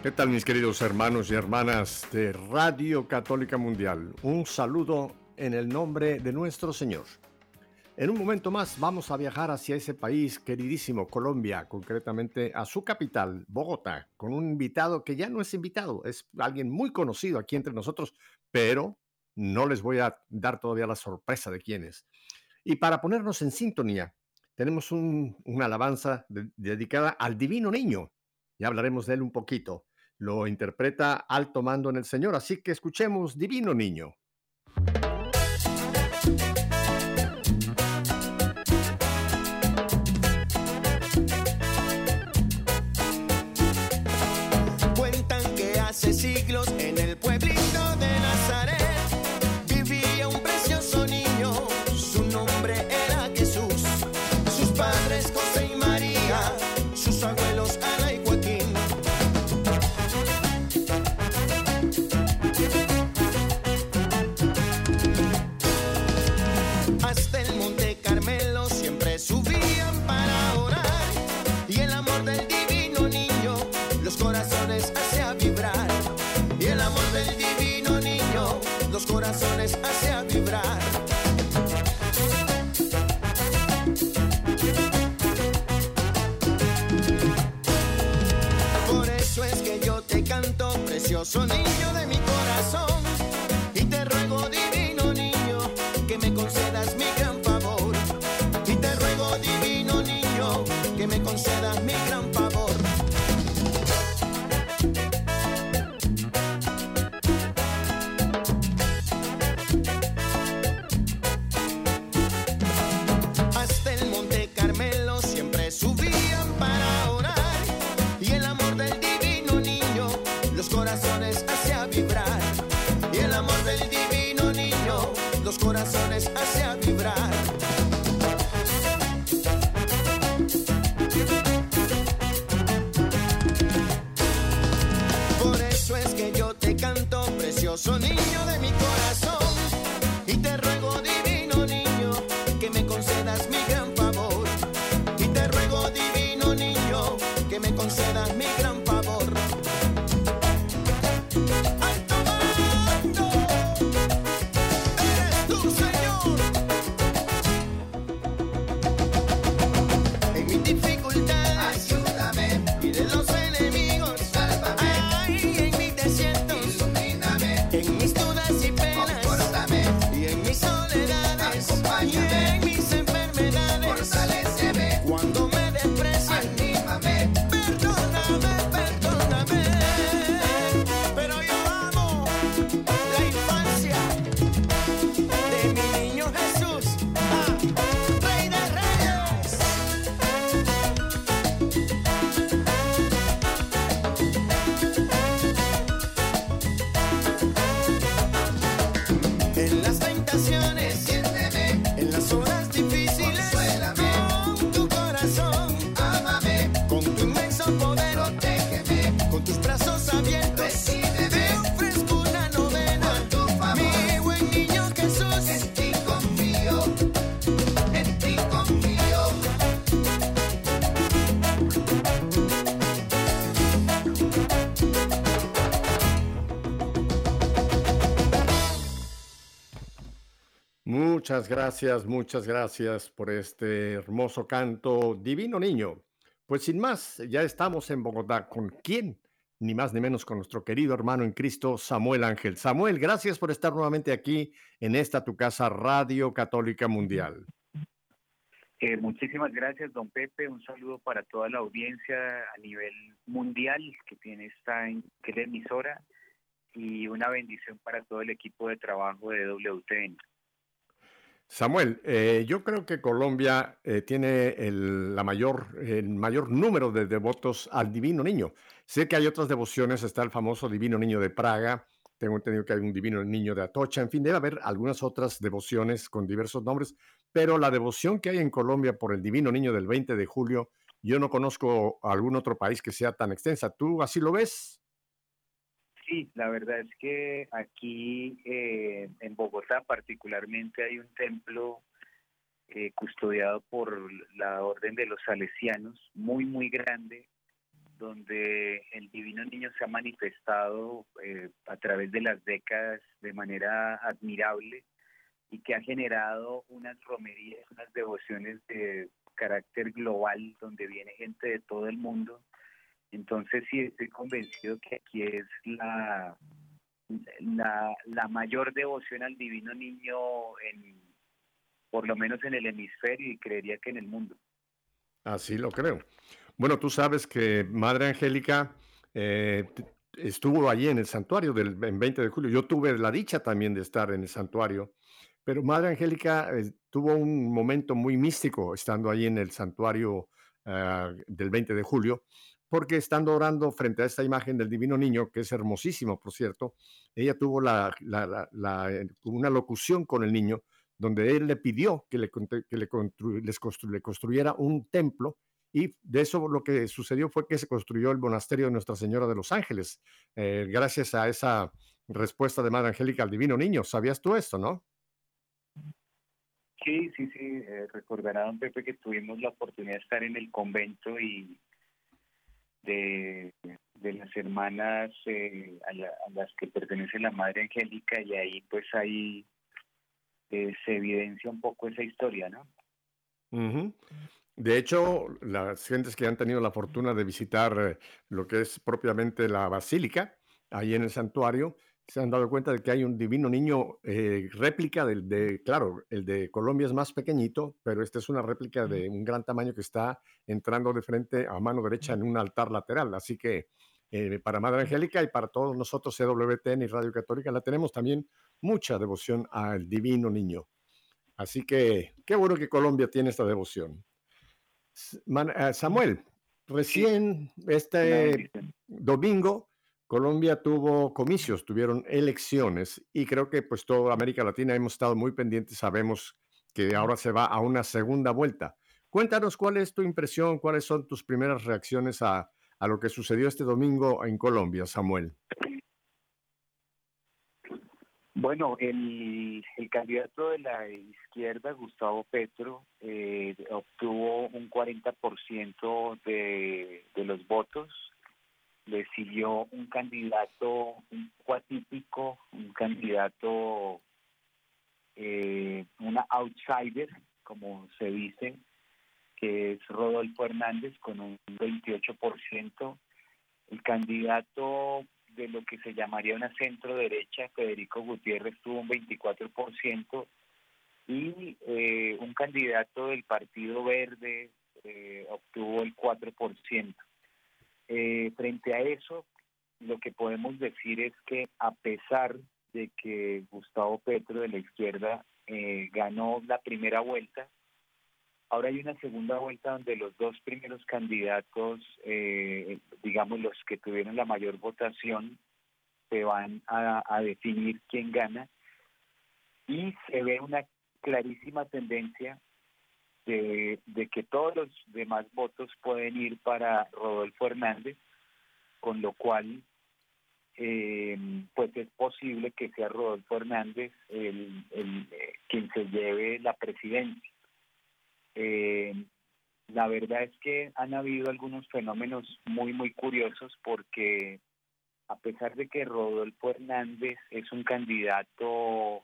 ¿Qué tal mis queridos hermanos y hermanas de Radio Católica Mundial? Un saludo en el nombre de nuestro Señor. En un momento más vamos a viajar hacia ese país queridísimo, Colombia, concretamente a su capital, Bogotá, con un invitado que ya no es invitado, es alguien muy conocido aquí entre nosotros, pero no les voy a dar todavía la sorpresa de quién es. Y para ponernos en sintonía, tenemos una alabanza dedicada al Divino Niño. Ya hablaremos de él un poquito lo interpreta alto mando en el Señor. Así que escuchemos Divino Niño. Muchas gracias, muchas gracias por este hermoso canto, Divino Niño. Pues sin más, ya estamos en Bogotá. ¿Con quién? Ni más ni menos con nuestro querido hermano en Cristo, Samuel Ángel. Samuel, gracias por estar nuevamente aquí en esta tu casa, Radio Católica Mundial. Eh, muchísimas gracias, don Pepe. Un saludo para toda la audiencia a nivel mundial que tiene esta emisora y una bendición para todo el equipo de trabajo de WTN. Samuel, eh, yo creo que Colombia eh, tiene el, la mayor, el mayor número de devotos al Divino Niño. Sé que hay otras devociones, está el famoso Divino Niño de Praga, tengo entendido que hay un Divino Niño de Atocha, en fin, debe haber algunas otras devociones con diversos nombres, pero la devoción que hay en Colombia por el Divino Niño del 20 de julio, yo no conozco algún otro país que sea tan extensa. ¿Tú así lo ves? Sí, la verdad es que aquí eh, en Bogotá particularmente hay un templo eh, custodiado por la Orden de los Salesianos, muy, muy grande, donde el Divino Niño se ha manifestado eh, a través de las décadas de manera admirable y que ha generado unas romerías, unas devociones de carácter global, donde viene gente de todo el mundo entonces sí estoy convencido que aquí es la, la, mayor devoción al divino niño en por lo menos en el hemisferio y creería que en el mundo. Así lo creo. Bueno, tú sabes que Madre Angélica eh, estuvo allí en el santuario del 20 de julio. Yo tuve la dicha también de estar en el santuario, pero Madre Angélica eh, tuvo un momento muy místico estando allí en el santuario ah, del 20 de julio, porque estando orando frente a esta imagen del Divino Niño, que es hermosísimo, por cierto, ella tuvo eh, una locución con el niño donde él le pidió que, le, le, construyera un templo y de eso lo que sucedió fue que se construyó el monasterio de Nuestra Señora de los Ángeles, eh, gracias a esa respuesta de Madre Angélica al Divino Niño. ¿Sabías tú esto, no? Sí, sí, sí. Eh, recordará, don Pepe, que tuvimos la oportunidad de estar en el convento y de, las hermanas eh, a, las que pertenece la Madre Angélica y ahí pues ahí eh, se evidencia un poco esa historia, ¿no? De hecho, las gentes que han tenido la fortuna de visitar eh, lo que es propiamente la basílica, ahí en el santuario, se han dado cuenta de que hay un divino niño eh, réplica del de, claro, el de Colombia es más pequeñito, pero este es una réplica de un gran tamaño que está entrando de frente a mano derecha en un altar lateral. Así que eh, para Madre Angélica y para todos nosotros, CWTN y Radio Católica, la tenemos también mucha devoción al divino niño. Así que qué bueno que Colombia tiene esta devoción. Eh, Samuel, recién este domingo Colombia tuvo comicios, tuvieron elecciones y creo que pues toda América Latina hemos estado muy pendientes, sabemos que ahora se va a una segunda vuelta. Cuéntanos cuál es tu impresión, cuáles son tus primeras reacciones a, lo que sucedió este domingo en Colombia, Samuel. Bueno, el, candidato de la izquierda, Gustavo Petro, eh, obtuvo un 40% de, de los votos le siguió un candidato un poco un candidato, eh, una outsider, como se dice, que es Rodolfo Hernández con un 28%. El candidato de lo que se llamaría una centro derecha, Federico Gutiérrez, tuvo un 24%. Y eh, un candidato del Partido Verde eh, obtuvo el 4%. Eh, frente a eso, lo que podemos decir es que a pesar de que Gustavo Petro de la izquierda eh, ganó la primera vuelta, ahora hay una segunda vuelta donde los dos primeros candidatos, eh, digamos los que tuvieron la mayor votación, se van a, a definir quién gana. Y se ve una clarísima tendencia de, que todos los demás votos pueden ir para Rodolfo Hernández, con lo cual eh, pues es posible que sea Rodolfo Hernández el, eh, quien se lleve la presidencia. Eh, la verdad es que han habido algunos fenómenos muy, muy curiosos porque a pesar de que Rodolfo Hernández es un candidato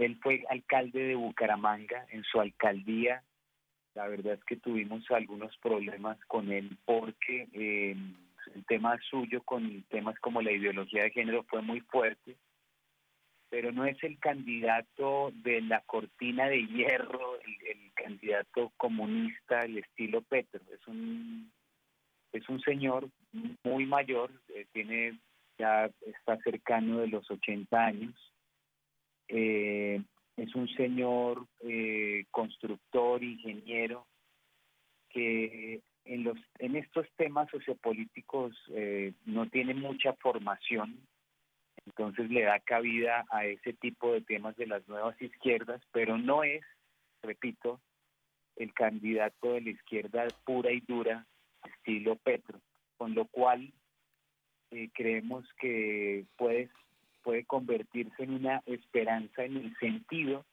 él fue alcalde de Bucaramanga, en su alcaldía, la verdad es que tuvimos algunos problemas con él porque eh, el tema suyo con temas como la ideología de género fue muy fuerte, pero no es el candidato de la cortina de hierro, el, candidato comunista, el estilo Petro, es un es un señor muy mayor, eh, tiene ya está cercano de los 80 años, eh, es un señor eh, constructor, ingeniero, que en, los, en estos temas sociopolíticos eh, no tiene mucha formación, entonces le da cabida a ese tipo de temas de las nuevas izquierdas, pero no es, repito, el candidato de la izquierda pura y dura, estilo Petro, con lo cual eh, creemos que puede, puede convertirse en una esperanza en el sentido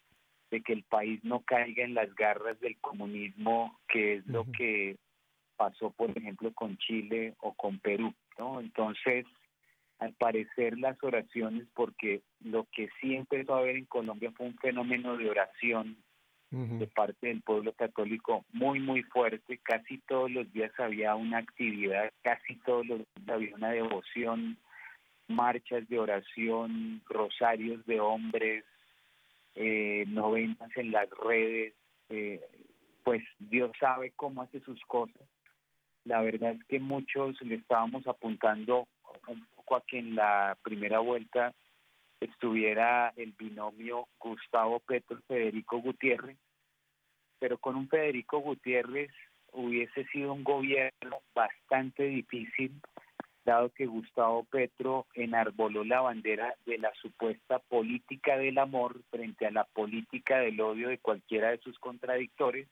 de que el país no caiga en las garras del comunismo, que es lo que pasó, por ejemplo, con Chile o con Perú, ¿no? Entonces, al parecer las oraciones, porque lo que sí empezó a haber en Colombia fue un fenómeno de oración de parte del pueblo católico muy, muy fuerte. Casi todos los días había una actividad, casi todos los días había una devoción, marchas de oración, rosarios de hombres, eh, novenas en las redes. Eh, pues Dios sabe cómo hace sus cosas. La verdad es que muchos le estábamos apuntando un poco a que en la primera vuelta estuviera el binomio Gustavo Petro Federico Gutiérrez, pero con un Federico Gutiérrez hubiese sido un gobierno bastante difícil, dado que Gustavo Petro enarboló la bandera de la supuesta política del amor frente a la política del odio de cualquiera de sus contradictores.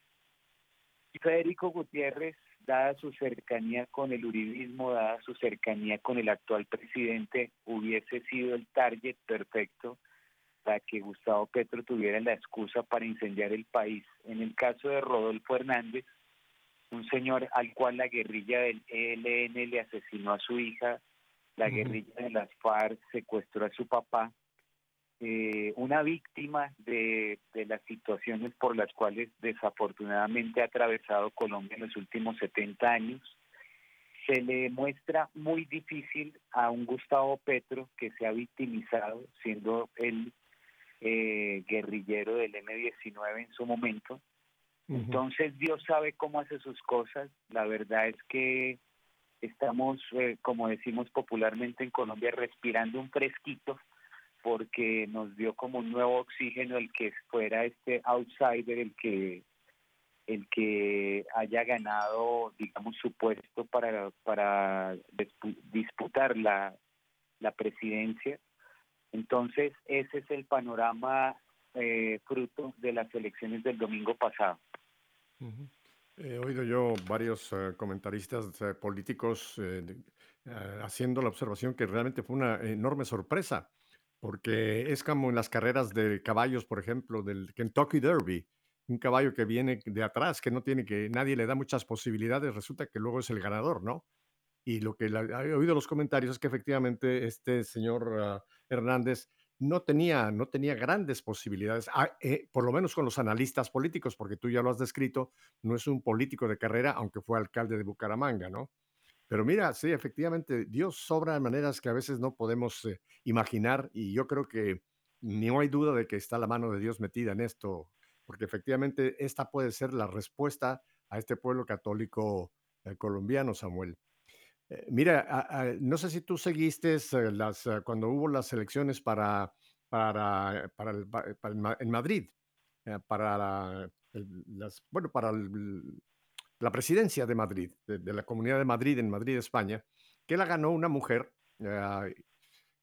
Y Federico Gutiérrez dada su cercanía con el uribismo, dada su cercanía con el actual presidente, hubiese sido el target perfecto para que Gustavo Petro tuviera la excusa para incendiar el país. En el caso de Rodolfo Hernández, un señor al cual la guerrilla del ELN le asesinó a su hija, la guerrilla de las FARC secuestró a su papá, eh, una víctima de, de, las situaciones por las cuales desafortunadamente ha atravesado Colombia en los últimos 70 años. Se le muestra muy difícil a un Gustavo Petro que se ha victimizado siendo el eh, guerrillero del M-19 en su momento. Entonces Dios sabe cómo hace sus cosas. La verdad es que estamos, eh, como decimos popularmente en Colombia, respirando un fresquito porque nos dio como un nuevo oxígeno el que fuera este outsider el que el que haya ganado digamos su puesto para para disputar la, la presidencia. Entonces ese es el panorama eh, fruto de las elecciones del domingo pasado He oído yo varios eh, comentaristas eh, políticos haciendo la observación que realmente fue una enorme sorpresa porque es como en las carreras de caballos, por ejemplo, del Kentucky Derby, un caballo que viene de atrás, que no tiene que, nadie le da muchas posibilidades, resulta que luego es el ganador, ¿no? Y lo que he oído los comentarios es que efectivamente este señor ah, Hernández no tenía, no tenía grandes posibilidades, ah, eh, por lo menos con los analistas políticos, porque tú ya lo has descrito, no es un político de carrera, aunque fue alcalde de Bucaramanga, ¿no? Pero mira, sí, efectivamente, Dios sobra de maneras que a veces no podemos eh, imaginar y yo creo que no hay duda de que está la mano de Dios metida en esto, porque efectivamente esta puede ser la respuesta a este pueblo católico eh, colombiano, Samuel. Eh, mira, no sé si tú seguiste las, cuando hubo las elecciones para, para, para, en Madrid, para las, bueno, para la presidencia de Madrid, de, la Comunidad de Madrid en Madrid, España, que la ganó una mujer eh,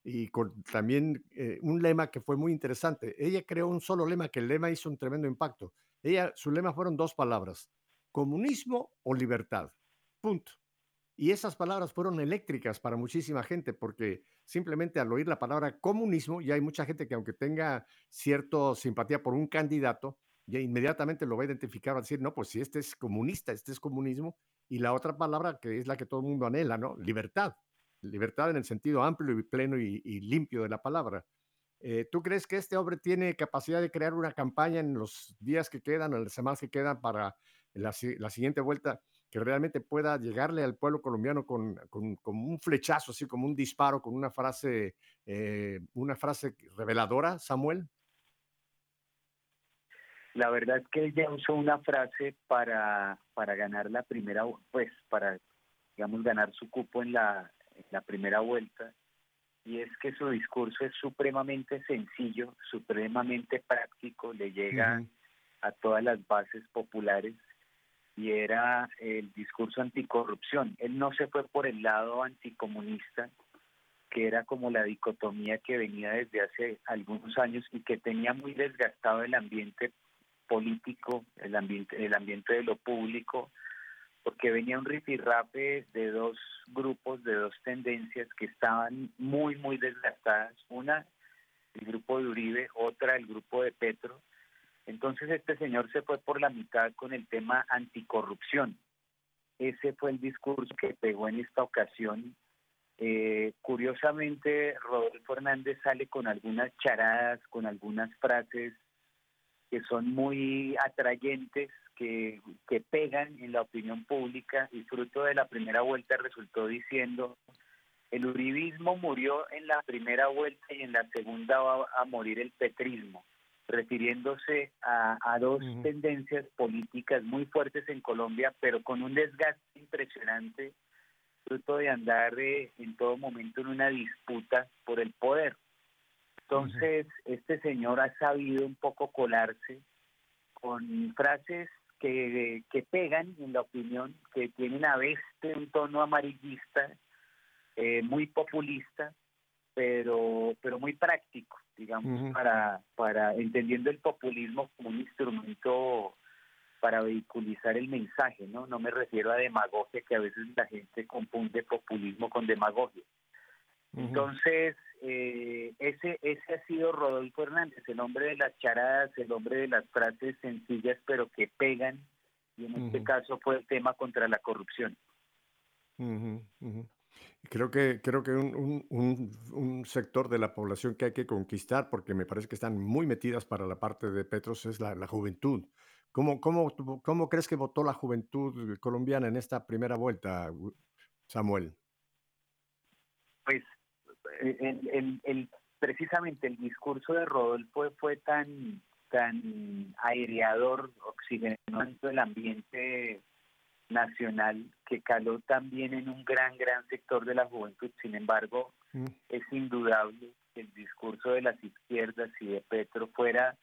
y con también eh, un lema que fue muy interesante. Ella creó un solo lema, que el lema hizo un tremendo impacto. Ella, su lema fueron dos palabras, comunismo o libertad. Punto. Y esas palabras fueron eléctricas para muchísima gente, porque simplemente al oír la palabra comunismo, ya hay mucha gente que aunque tenga cierta simpatía por un candidato, ya inmediatamente lo va a identificar, va a decir, no, pues si este es comunista, este es comunismo, y la otra palabra que es la que todo el mundo anhela, ¿no? Libertad. Libertad en el sentido amplio y pleno y, limpio de la palabra. Eh, ¿Tú crees que este hombre tiene capacidad de crear una campaña en los días que quedan, en las semanas que quedan para la, siguiente vuelta, que realmente pueda llegarle al pueblo colombiano con, con, un flechazo, así como un disparo, con una frase, eh, una frase reveladora, Samuel? La verdad es que ella usó una frase para, para ganar la primera, pues para, digamos, ganar su cupo en la, la primera vuelta. y es que su discurso es supremamente sencillo, supremamente práctico, le llega a todas las bases populares y era el discurso anticorrupción. Él no se fue por el lado anticomunista, que era como la dicotomía que venía desde hace algunos años y que tenía muy desgastado el ambiente político, el ambiente, el ambiente de lo público, porque venía un rifirrape de dos grupos, de dos tendencias que estaban muy, muy desgastadas. Una, el grupo de Uribe, otra, el grupo de Petro. Entonces este señor se fue por la mitad con el tema anticorrupción. Ese fue el discurso que pegó en esta ocasión. Eh, curiosamente, Rodolfo Hernández sale con algunas charadas, con algunas frases que son muy atrayentes, que, que pegan en la opinión pública y fruto de la primera vuelta resultó diciendo el uribismo murió en la primera vuelta y en la segunda va a morir el petrismo, refiriéndose a, a dos tendencias políticas muy fuertes en Colombia, pero con un desgaste impresionante, fruto de andar eh, en todo momento en una disputa por el poder. Entonces, este señor ha sabido un poco colarse con frases que, que pegan en la opinión, que tienen a veces un tono amarillista, eh, muy populista, pero, pero muy práctico, digamos, para, para entendiendo el populismo como un instrumento para vehiculizar el mensaje, ¿no? No me refiero a demagogia, que a veces la gente confunde populismo con demagogia. Entonces, eh, ese, ese ha sido Rodolfo Hernández, el hombre de las charadas, el hombre de las frases sencillas pero que pegan, y en este caso fue el tema contra la corrupción. Creo que, creo que un, un, sector de la población que hay que conquistar, porque me parece que están muy metidas para la parte de Petros, es la, la juventud. ¿Cómo, cómo, ¿Cómo crees que votó la juventud colombiana en esta primera vuelta, Samuel? Pues el, el, precisamente el discurso de Rodolfo fue tan tan aireador, oxigenando el ambiente nacional que caló también en un gran, gran sector de la juventud. Sin embargo, mm. es indudable que el discurso de las izquierdas y de Petro fuera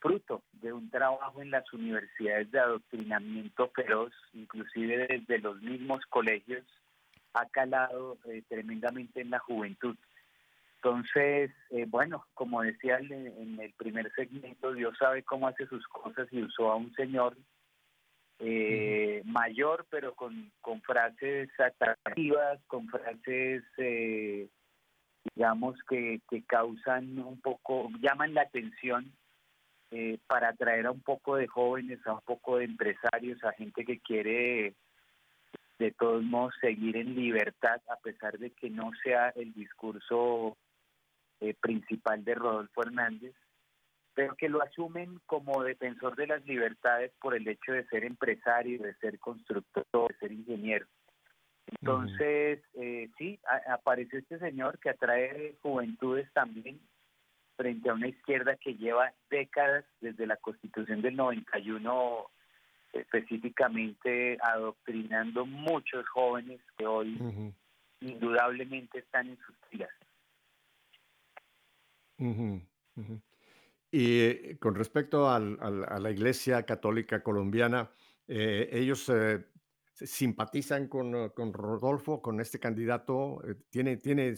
fruto de un trabajo en las universidades de adoctrinamiento feroz, inclusive desde los mismos colegios, ha calado eh, tremendamente en la juventud. Entonces, eh, bueno, como decía en el primer segmento, Dios sabe cómo hace sus cosas y usó a un señor eh, mayor, pero con, con frases atractivas, con frases, digamos, que, que causan un poco, llaman la atención para atraer a un poco de jóvenes, a un poco de empresarios, a gente que quiere de todos modos seguir en libertad a pesar de que no sea el discurso eh, principal de Rodolfo Hernández, pero que lo asumen como defensor de las libertades por el hecho de ser empresario, de ser constructor, de ser ingeniero. Entonces, eh, sí, apareció este señor que atrae juventudes también frente a una izquierda que lleva décadas desde la constitución del 91 específicamente adoctrinando muchos jóvenes que hoy indudablemente están en sus filas. Y eh, con respecto al, a la Iglesia Católica Colombiana, eh, ellos eh, simpatizan con, con, Rodolfo, con este candidato, ¿tiene, tiene,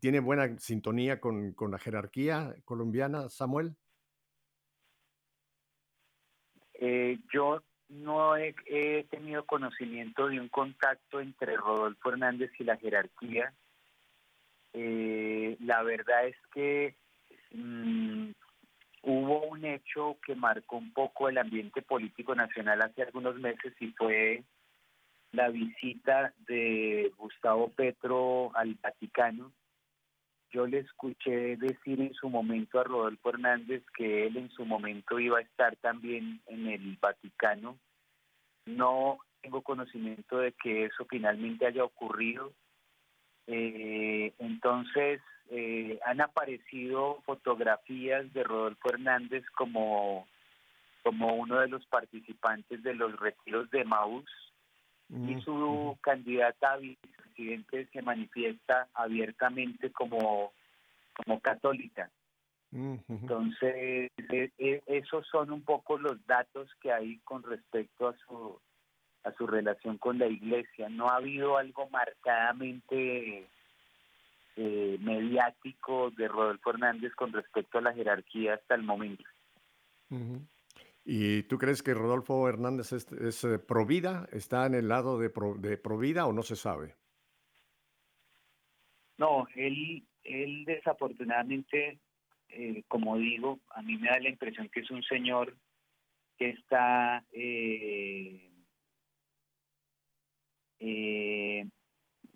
tiene buena sintonía con, con la jerarquía colombiana, Samuel? yo no he, tenido conocimiento de un contacto entre Rodolfo Hernández y la jerarquía. Eh, la verdad es que mm, hubo un hecho que marcó un poco el ambiente político nacional hace algunos meses y fue la visita de Gustavo Petro al Vaticano. Yo le escuché decir en su momento a Rodolfo Hernández que él en su momento iba a estar también en el Vaticano. No tengo conocimiento de que eso finalmente haya ocurrido. Eh, entonces, eh, han aparecido fotografías de Rodolfo Hernández como, como uno de los participantes de los retiros de Maús y su candidata presidente se manifiesta abiertamente como, como católica. Entonces, e, e, esos son un poco los datos que hay con respecto a su a su relación con la iglesia. No ha habido algo marcadamente eh, mediático de Rodolfo Hernández con respecto a la jerarquía hasta el momento. ¿Y tú crees que Rodolfo Hernández es, es eh, provida? ¿Está en el lado de, de provida o no se sabe? No, él, él desafortunadamente, eh, como digo, a mí me da la impresión que es un señor que está, eh,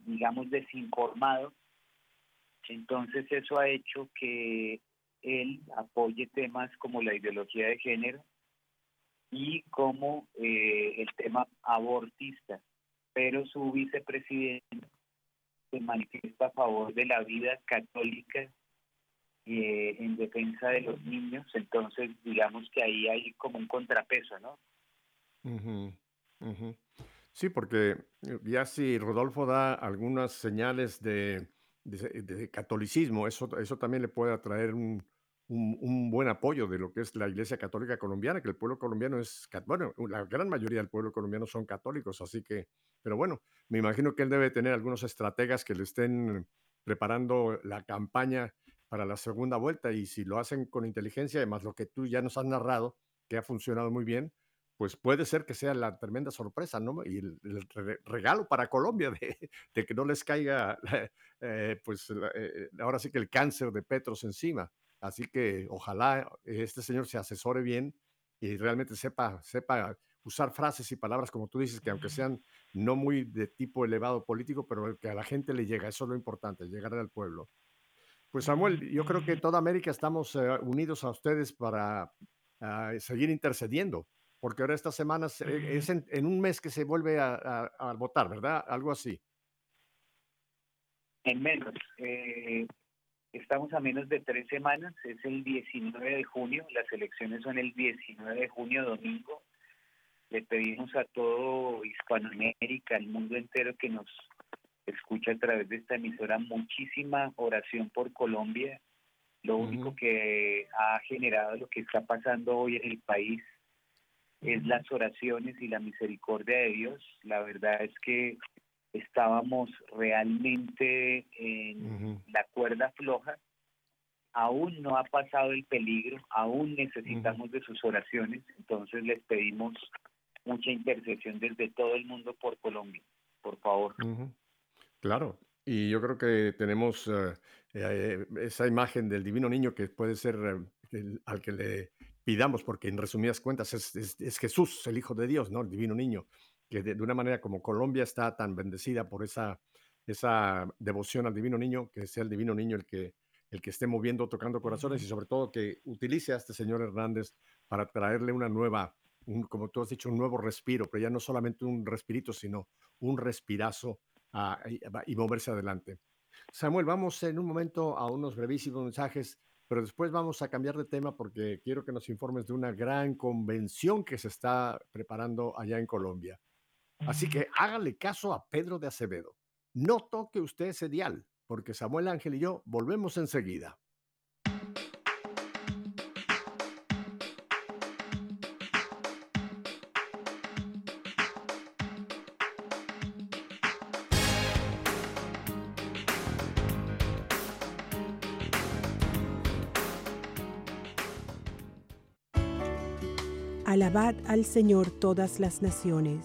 digamos, desinformado. Entonces eso ha hecho que él apoye temas como la ideología de género y como eh, el tema abortista, pero su vicepresidente se manifiesta a favor de la vida católica eh, en defensa de los niños, entonces digamos que ahí hay como un contrapeso, ¿no? Sí, porque ya si Rodolfo da algunas señales de, catolicismo, eso, eso también le puede atraer un, un, buen apoyo de lo que es la Iglesia Católica colombiana, que el pueblo colombiano es, bueno, la gran mayoría del pueblo colombiano son católicos, así que, pero bueno, me imagino que él debe tener algunos estrategas que le estén preparando la campaña para la segunda vuelta y si lo hacen con inteligencia, además lo que tú ya nos has narrado, que ha funcionado muy bien, pues puede ser que sea la tremenda sorpresa, ¿no? Y el, regalo para Colombia de, que no les caiga, eh, pues eh, ahora sí que el cáncer de Petros encima. Así que ojalá este señor se asesore bien y realmente sepa, sepa usar frases y palabras, como tú dices, que aunque sean no muy de tipo elevado político, pero que a la gente le llega. Eso es lo importante, llegar al pueblo. Pues Samuel, yo creo que toda América estamos eh, unidos a ustedes para ah, seguir intercediendo, porque ahora estas semanas eh, es en, un mes que se vuelve a, votar, ¿verdad? Algo así. En menos. Eh, Estamos a menos de tres semanas, es el 19 de junio, las elecciones son el 19 de junio, domingo. Le pedimos a todo Hispanoamérica, al mundo entero que nos escucha a través de esta emisora muchísima oración por Colombia. Lo único que ha generado lo que está pasando hoy en el país es las oraciones y la misericordia de Dios. La verdad es que estábamos realmente en la cuerda floja, aún no ha pasado el peligro, aún necesitamos de sus oraciones, entonces les pedimos mucha intercesión desde todo el mundo por Colombia, por favor. Claro, y yo creo que tenemos eh, eh, esa imagen del divino niño que puede ser eh, al que le pidamos, porque en resumidas cuentas es, es, Jesús, el Hijo de Dios, ¿no? El divino niño que de, una manera como Colombia está tan bendecida por esa, esa devoción al Divino Niño, que sea el Divino Niño el que, el que esté moviendo, tocando corazones y sobre todo que utilice a este señor Hernández para traerle una nueva, un, como tú has dicho, un nuevo respiro, pero ya no solamente un respirito, sino un respirazo y, moverse adelante. Samuel, vamos en un momento a unos brevísimos mensajes, pero después vamos a cambiar de tema porque quiero que nos informes de una gran convención que se está preparando allá en Colombia. Así que hágale caso a Pedro de Acevedo. No toque usted ese dial, porque Samuel Ángel y yo volvemos enseguida. Al Señor todas las naciones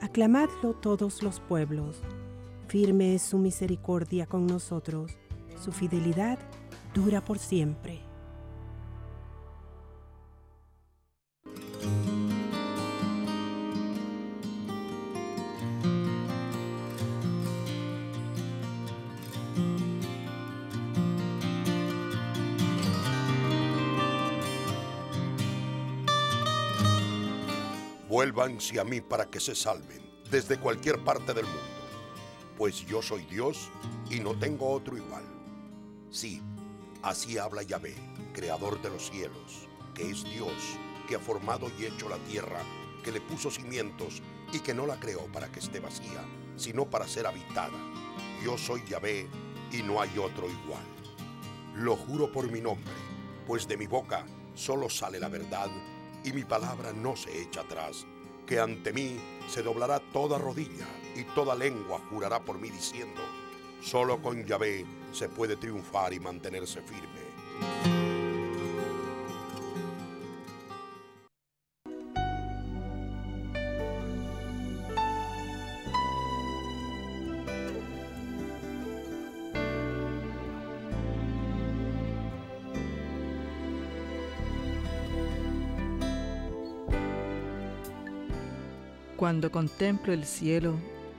Aclamadlo todos los pueblos. Firme es su misericordia con nosotros, su fidelidad dura por siempre. Vuélvanse a mí para que se salven desde cualquier parte del mundo, pues yo soy Dios y no tengo otro igual. Sí, así habla Yahvé, creador de los cielos, que es Dios, que ha formado y hecho la tierra, que le puso cimientos y que no la creó para que esté vacía sino para ser habitada. Yo soy Yahvé y no hay otro igual. Lo juro por mi nombre, pues de mi boca solo sale la verdad y mi palabra no se echa atrás, que ante mí se doblará toda rodilla y toda lengua jurará por mí diciendo, solo con Yahvé se puede triunfar y mantenerse firme. Cuando contemplo el cielo,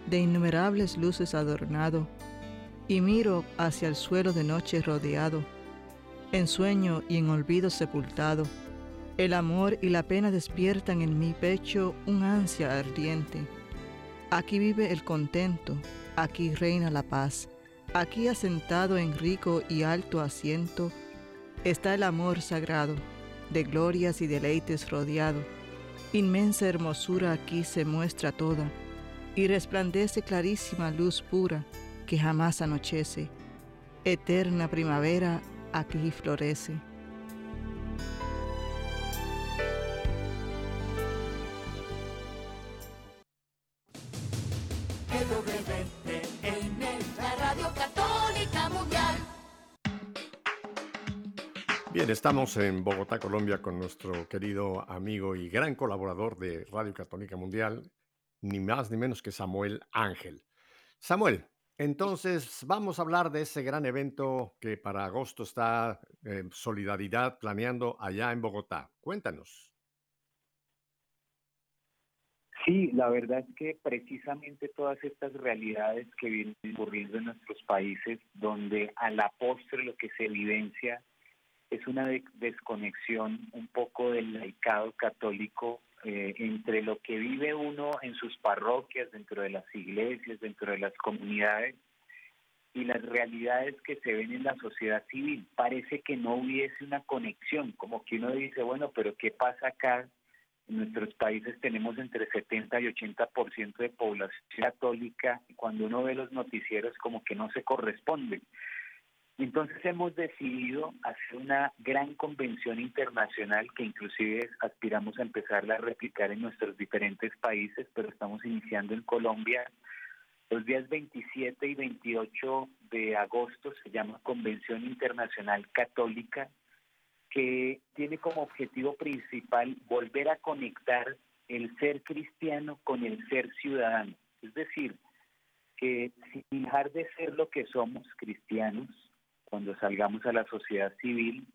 de innumerables luces adornado, y miro hacia el suelo de noche rodeado, en sueño y en olvido sepultado, el amor y la pena despiertan en mi pecho un ansia ardiente. Aquí vive el contento, aquí reina la paz, aquí asentado en rico y alto asiento, está el amor sagrado, de glorias y deleites rodeado Inmensa hermosura aquí se muestra toda, y resplandece clarísima luz pura que jamás anochece. Eterna primavera aquí florece. Estamos en Bogotá, Colombia, con nuestro querido amigo y gran colaborador de Radio Católica Mundial, ni más ni menos que Samuel Ángel. Samuel, entonces vamos a hablar de ese gran evento que para agosto está eh, Solidaridad planeando allá en Bogotá. Cuéntanos. Sí, la verdad es que precisamente todas estas realidades que vienen ocurriendo en nuestros países, donde a la postre lo que se evidencia es una desconexión un poco del laicado católico eh, entre lo que vive uno en sus parroquias, dentro de las iglesias, dentro de las comunidades y las realidades que se ven en la sociedad civil. Parece que no hubiese una conexión, como que uno dice, bueno, pero ¿qué pasa acá? En nuestros países tenemos entre 70 y 80% de población católica y cuando uno ve los noticieros como que no se corresponden. Entonces hemos decidido hacer una gran convención internacional que inclusive aspiramos a empezarla a replicar en nuestros diferentes países, pero estamos iniciando en Colombia. Los días 27 y 28 de agosto se llama Convención Internacional Católica, que tiene como objetivo principal volver a conectar el ser cristiano con el ser ciudadano. Es decir, que sin dejar de ser lo que somos cristianos, cuando salgamos a la sociedad civil,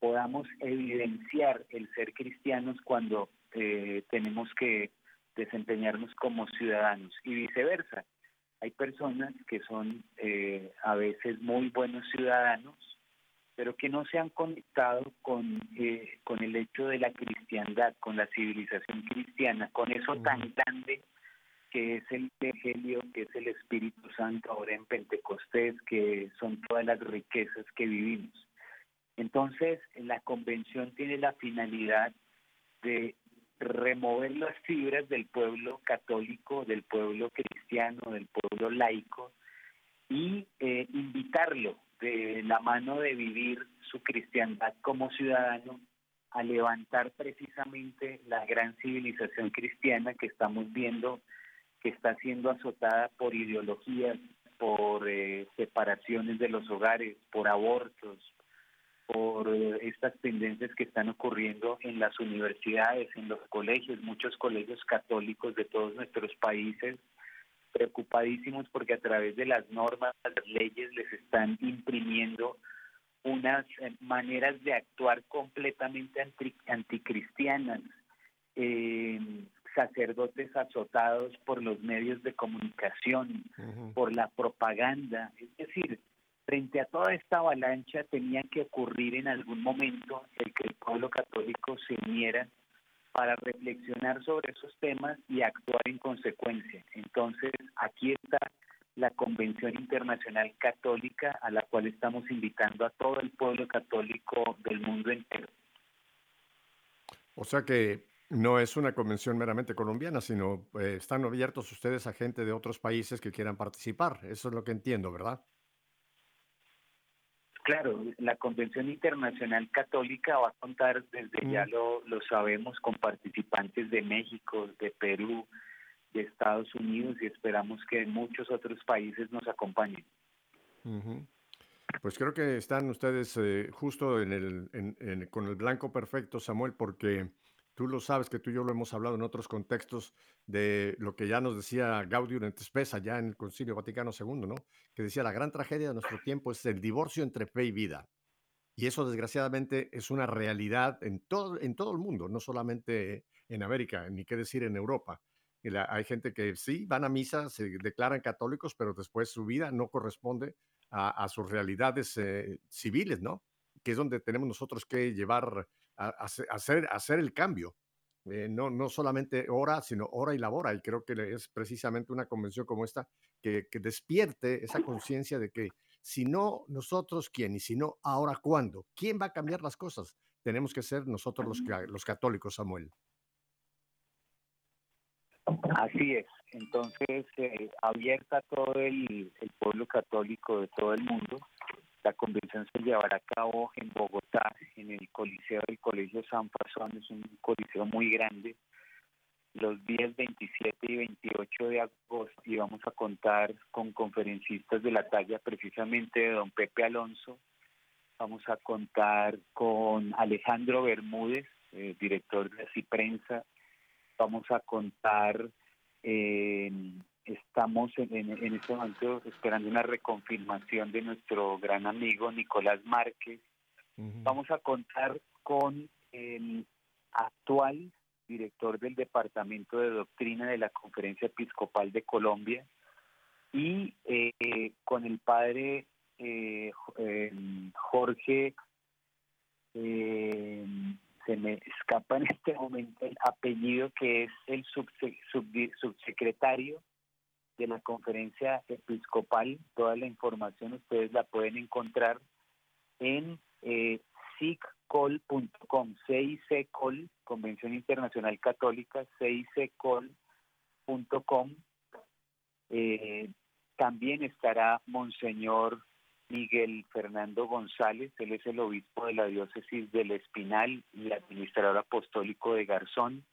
podamos evidenciar el ser cristianos cuando eh, tenemos que desempeñarnos como ciudadanos y viceversa. Hay personas que son eh, a veces muy buenos ciudadanos, pero que no se han conectado con, eh, con el hecho de la cristiandad, con la civilización cristiana, con eso tan grande que es el Evangelio, que es el Espíritu Santo ahora en Pentecostés, que son todas las riquezas que vivimos. Entonces, la convención tiene la finalidad de remover las fibras del pueblo católico, del pueblo cristiano, del pueblo laico y eh, invitarlo de la mano de vivir su cristiandad como ciudadano a levantar precisamente la gran civilización cristiana que estamos viendo que está siendo azotada por ideologías, por eh, separaciones de los hogares, por abortos, por eh, estas tendencias que están ocurriendo en las universidades, en los colegios, muchos colegios católicos de todos nuestros países, preocupadísimos porque a través de las normas, las leyes les están imprimiendo unas eh, maneras de actuar completamente anticristianas, eh, sacerdotes azotados por los medios de comunicación, por la propaganda. Es decir, frente a toda esta avalancha tenía que ocurrir en algún momento el que el pueblo católico se uniera para reflexionar sobre esos temas y actuar en consecuencia. Entonces, aquí está la Convención Internacional Católica a la cual estamos invitando a todo el pueblo católico del mundo entero. O sea que No es una convención meramente colombiana, sino eh, están abiertos ustedes a gente de otros países que quieran participar. Eso es lo que entiendo, ¿verdad? Claro, la Convención Internacional Católica va a contar, desde ya Mm. lo, lo sabemos, con participantes de México, de Perú, de Estados Unidos y esperamos que muchos otros países nos acompañen. Pues creo que están ustedes eh, justo en el, en- en- con el blanco perfecto, Samuel, porque tú lo sabes que tú y yo lo hemos hablado en otros contextos de lo que ya nos decía Gaudium et Spes allá en el Concilio Vaticano II, ¿no? Que decía la gran tragedia de nuestro tiempo es el divorcio entre fe y vida. Y eso desgraciadamente es una realidad en todo, en todo el mundo, no solamente en América, ni qué decir en Europa. La- hay gente que sí van a misa, se declaran católicos, pero después su vida no corresponde a, a sus realidades eh, civiles, ¿no? Que es donde tenemos nosotros que llevar a, a hacer- a hacer, el cambio. Eh, no, no solamente hora, sino hora y labora. Y creo que es precisamente una convención como esta que, que despierte esa conciencia de que si no nosotros, ¿quién? Y si no, ahora, ¿cuándo? ¿Quién va a cambiar las cosas? Tenemos que ser nosotros los, los católicos, Samuel. Así es. Entonces, eh, abierta a todo el, el pueblo católico de todo el mundo, la convención se llevará a cabo en Bogotá, en el Coliseo del Colegio San Fasón, es un coliseo muy grande, los días 27 y 28 de agosto y vamos a contar con conferencistas de la talla precisamente de don Pepe Alonso, vamos a contar con Alejandro Bermúdez, eh, director de Así Prensa, vamos a contar, eh, estamos en, en- en este momento esperando una reconfirmación de nuestro gran amigo Nicolás Márquez, vamos a contar con el actual director del Departamento de Doctrina de la Conferencia Episcopal de Colombia y eh, con el padre eh, eh, Jorge, eh, se me escapa en este momento el apellido, que es el subse- subsecretario de la Conferencia Episcopal. Toda la información ustedes la pueden encontrar en eh, CICCOL, Convención Internacional Católica, CICCOL.com. Eh, también estará Monseñor Miguel Fernando González, él es el obispo de la diócesis del Espinal y administrador apostólico de Garzón.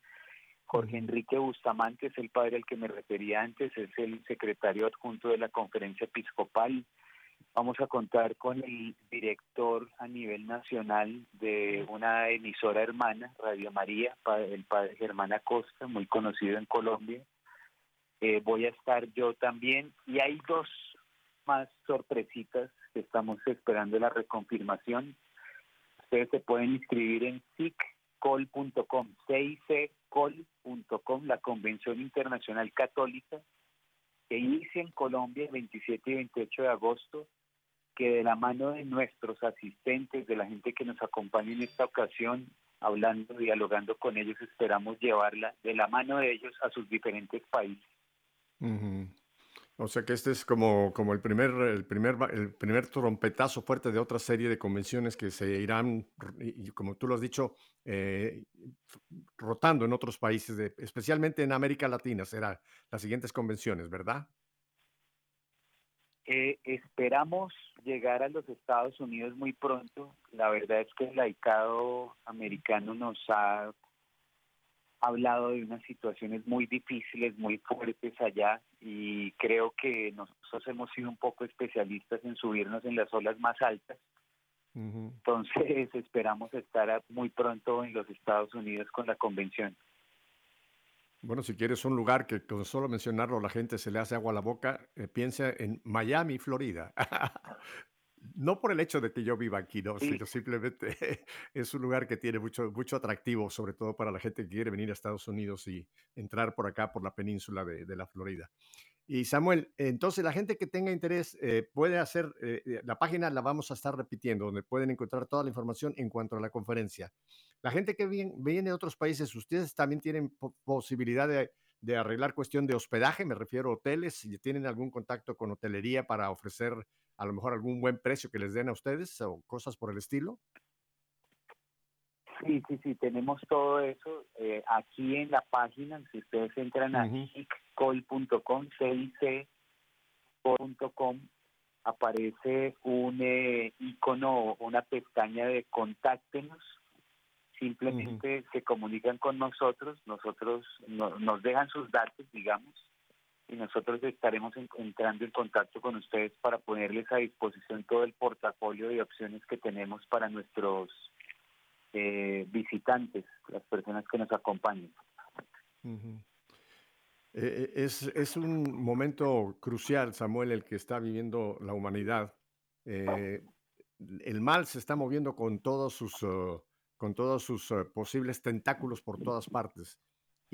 Jorge Enrique Bustamante es el padre al que me refería antes, es el secretario adjunto de la conferencia episcopal. Vamos a contar con el director a nivel nacional de una emisora hermana, Radio María, el padre Germán Acosta, muy conocido en Colombia. Eh, voy a estar yo también y hay dos más sorpresitas que estamos esperando la reconfirmación. Ustedes se pueden inscribir en siccol.com, ciccol.com, la Convención Internacional Católica, que inicia en Colombia el 27 y 28 de agosto, que de la mano de nuestros asistentes, de la gente que nos acompaña en esta ocasión, hablando, dialogando con ellos, esperamos llevarla de la mano de ellos a sus diferentes países. O sea que este es como, como el, primer, el, primer, el primer trompetazo fuerte de otra serie de convenciones que se irán, y, como tú lo has dicho, eh, rotando en otros países, de- especialmente en América Latina, serán las siguientes convenciones, ¿verdad? Eh, esperamos llegar a los Estados Unidos muy pronto. La verdad es que el laicado americano nos ha hablado de unas situaciones muy difíciles, muy fuertes allá y creo que nosotros hemos sido un poco especialistas en subirnos en las olas más altas. Ujú. Entonces esperamos estar muy pronto en los Estados Unidos con la convención. Bueno, si quieres un lugar que con solo mencionarlo la gente se le hace agua a la boca, eh, piensa en Miami, Florida. No por el hecho de que yo viva aquí, no, Sí. sino simplemente es un lugar que tiene mucho, mucho atractivo, sobre todo para la gente que quiere venir a Estados Unidos y entrar por acá, por la península de, de la Florida. Y Samuel, entonces la gente que tenga interés eh, puede hacer, eh, eh, la página la vamos a estar repitiendo, donde pueden encontrar toda la información en cuanto a la conferencia. La gente que viene, viene de otros países, ¿ustedes también tienen po- posibilidad de, de arreglar cuestión de hospedaje? Me refiero a hoteles, si tienen algún contacto con hotelería para ofrecer a lo mejor algún buen precio que les den a ustedes o cosas por el estilo. Sí, sí, sí, tenemos todo eso eh, aquí en la página. Si ustedes entran a ciccol.com, cic.com, aparece un eh, icono, una pestaña de contáctenos. Simplemente se comunican con nosotros, nosotros nos dejan sus datos, digamos, y nosotros estaremos entrando en contacto con ustedes para ponerles a disposición todo el portafolio de opciones que tenemos para nuestros eh, visitantes, las personas que nos acompañan. Eh, eh, es, es, un momento crucial, Samuel, el que está viviendo la humanidad. el mal se está moviendo con todos sus, uh, con todos sus uh, posibles tentáculos por todas partes.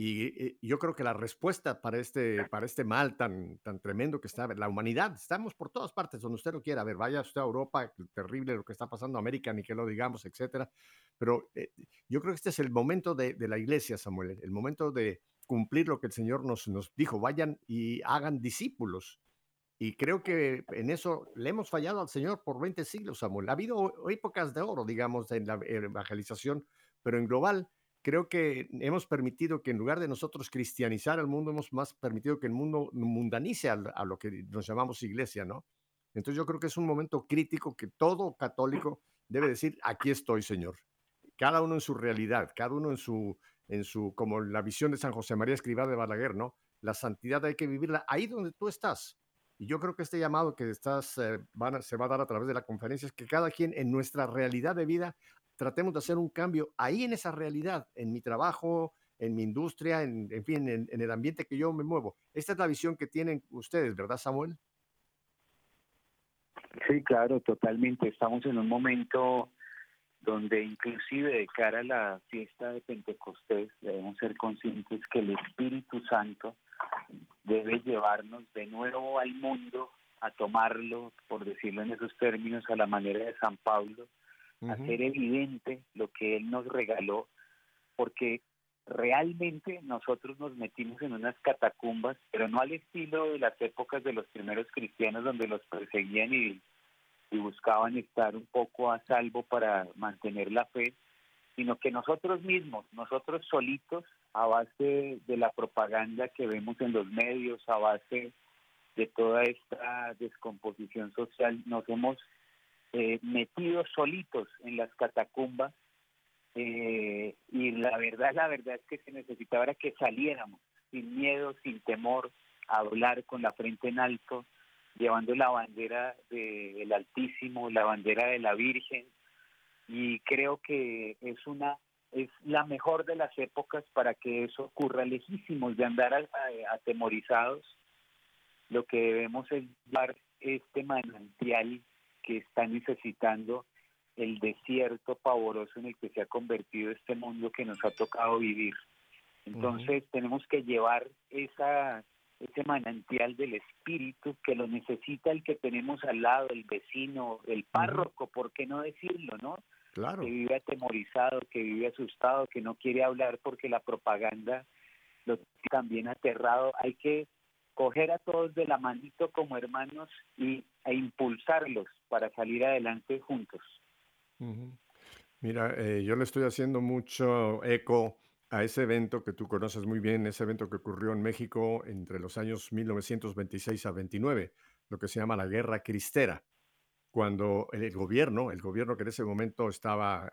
Y, yo creo que la respuesta para este, para este mal tan, tan tremendo que está la humanidad, estamos por todas partes, donde usted lo quiera ver, vaya usted a Europa, terrible lo que está pasando a América, ni que lo digamos, etcétera. Pero eh, yo creo que este es el momento de, de, la iglesia, Samuel, el momento de cumplir lo que el Señor nos, nos dijo, vayan y hagan discípulos. Y creo que en eso le hemos fallado al Señor por 20 siglos, Samuel. Ha habido épocas de oro, digamos, en la evangelización, pero en global creo que hemos permitido que en lugar de nosotros cristianizar al mundo, hemos más permitido que el mundo mundanice a, lo que nos llamamos iglesia, ¿no? Entonces yo creo que es un momento crítico que todo católico debe decir, aquí estoy, Señor. Cada uno en su realidad, cada uno en su, en su, como la visión de San José María Escribá de Balaguer, ¿no? La santidad hay que vivirla ahí donde tú estás. Y yo creo que este llamado que estás, eh, se va a dar a través de la conferencia es que cada quien en nuestra realidad de vida tratemos de hacer un cambio ahí en esa realidad, en mi trabajo, en mi industria, en, fin, en, el ambiente que yo me muevo. Esta es la visión que tienen ustedes, ¿verdad, Samuel? Sí, claro, totalmente. Estamos en un momento donde inclusive de cara a la fiesta de Pentecostés debemos ser conscientes que el Espíritu Santo debe llevarnos de nuevo al mundo a tomarlo, por decirlo en esos términos, a la manera de San Pablo, hacer evidente lo que Él nos regaló, porque realmente nosotros nos metimos en unas catacumbas, pero no al estilo de las épocas de los primeros cristianos donde los perseguían y, y buscaban estar un poco a salvo para mantener la fe, sino que nosotros mismos, nosotros solitos, a base de la propaganda que vemos en los medios, a base de toda esta descomposición social, nos hemos eh, metidos solitos en las catacumbas eh, y la verdad, la verdad es que se necesitaba que saliéramos sin miedo, sin temor, a hablar con la frente en alto, llevando la bandera del Altísimo, la bandera de la Virgen y creo que es una es la mejor de las épocas para que eso ocurra lejísimos de andar atemorizados. Lo que debemos es dar este manantial que está necesitando el desierto pavoroso en el que se ha convertido este mundo que nos ha tocado vivir. Entonces tenemos que llevar esa ese manantial del espíritu que lo necesita el que tenemos al lado, el vecino, el párroco, ¿por qué no decirlo, no? Claro. Que vive atemorizado, que vive asustado, que no quiere hablar porque la propaganda lo también aterrado. Hay que coger a todos de la manito como hermanos y, e impulsarlos para salir adelante juntos. Mira, eh, yo le estoy haciendo mucho eco a ese evento que tú conoces muy bien, ese evento que ocurrió en México entre los años 1926 a 29, lo que se llama la Guerra Cristera, cuando el gobierno, el gobierno que en ese momento estaba